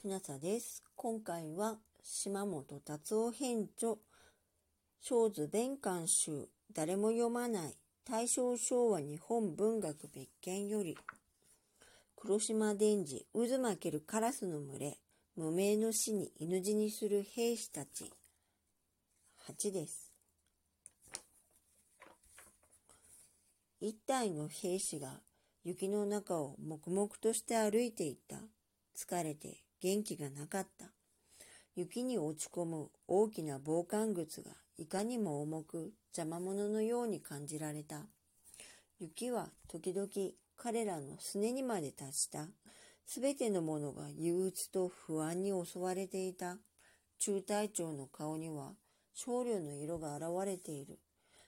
きなさです。今回は島本達夫編著、小図弁官集、誰も読まない、大正昭和日本文学別件より、黒島伝次、渦巻けるカラスの群れ、無名の死に犬死にする兵士たち、8です。一体の兵士が雪の中を黙々として歩いていった。疲れて元気がなかった。雪に落ち込む大きな防寒靴がいかにも重く邪魔者のように感じられた。雪は時々彼らのすねにまで達した。すべてのものが憂鬱と不安に襲われていた。中隊長の顔には少量の色が現れている。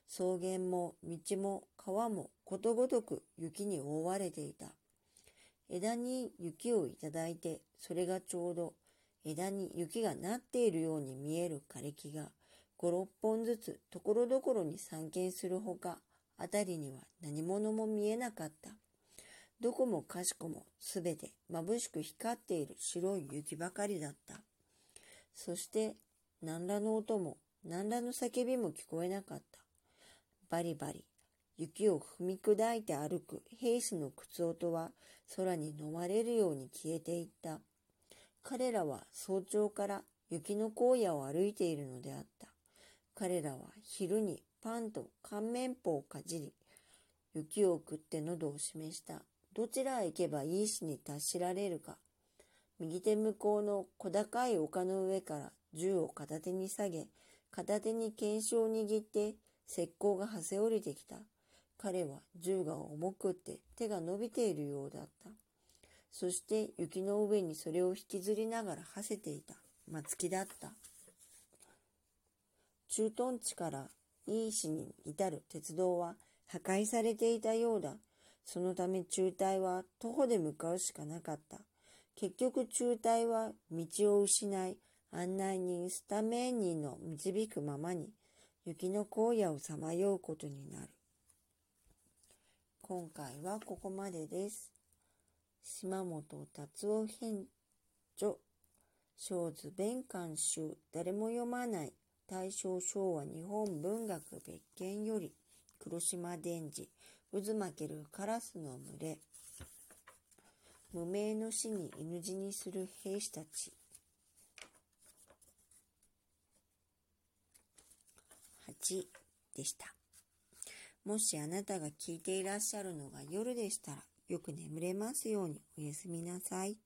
草原も道も川もことごとく雪に覆われていた。枝に雪をいただいて、それがちょうど枝に雪がなっているように見える枯れ木が5、6本ずつところどころに散見するほか、あたりには何者も見えなかった。どこもかしこもすべて眩しく光っている白い雪ばかりだった。そして何らの音も何らの叫びも聞こえなかった。バリバリ雪を踏み砕いて歩く兵士の靴音は空に飲まれるように消えていった。彼らは早朝から雪の荒野を歩いているのであった。彼らは昼にパンと乾麺包をかじり、雪を食って喉を示した。どちらへ行けばいいしに達しられるか。右手向こうの小高い丘の上から銃を片手に下げ、片手に剣士を握って石膏がはせ降りてきた。彼は銃が重くって手が伸びているようだった。そして雪の上にそれを引きずりながら馳せていた。松木だった。駐屯地からいい市に至る鉄道は破壊されていたようだ。そのため中隊は徒歩で向かうしかなかった。結局中隊は道を失い、案内人スタメン人の導くままに雪の荒野をさまようことになる。今回はここまでです。島本達夫編著小図弁官集誰も読まない大正昭和日本文学別件より黒島伝次渦巻けるカラスの群れ無名の死に犬死にする兵士たち8でした。もしあなたが聞いていらっしゃるのが夜でしたら、よく眠れますようにおやすみなさい。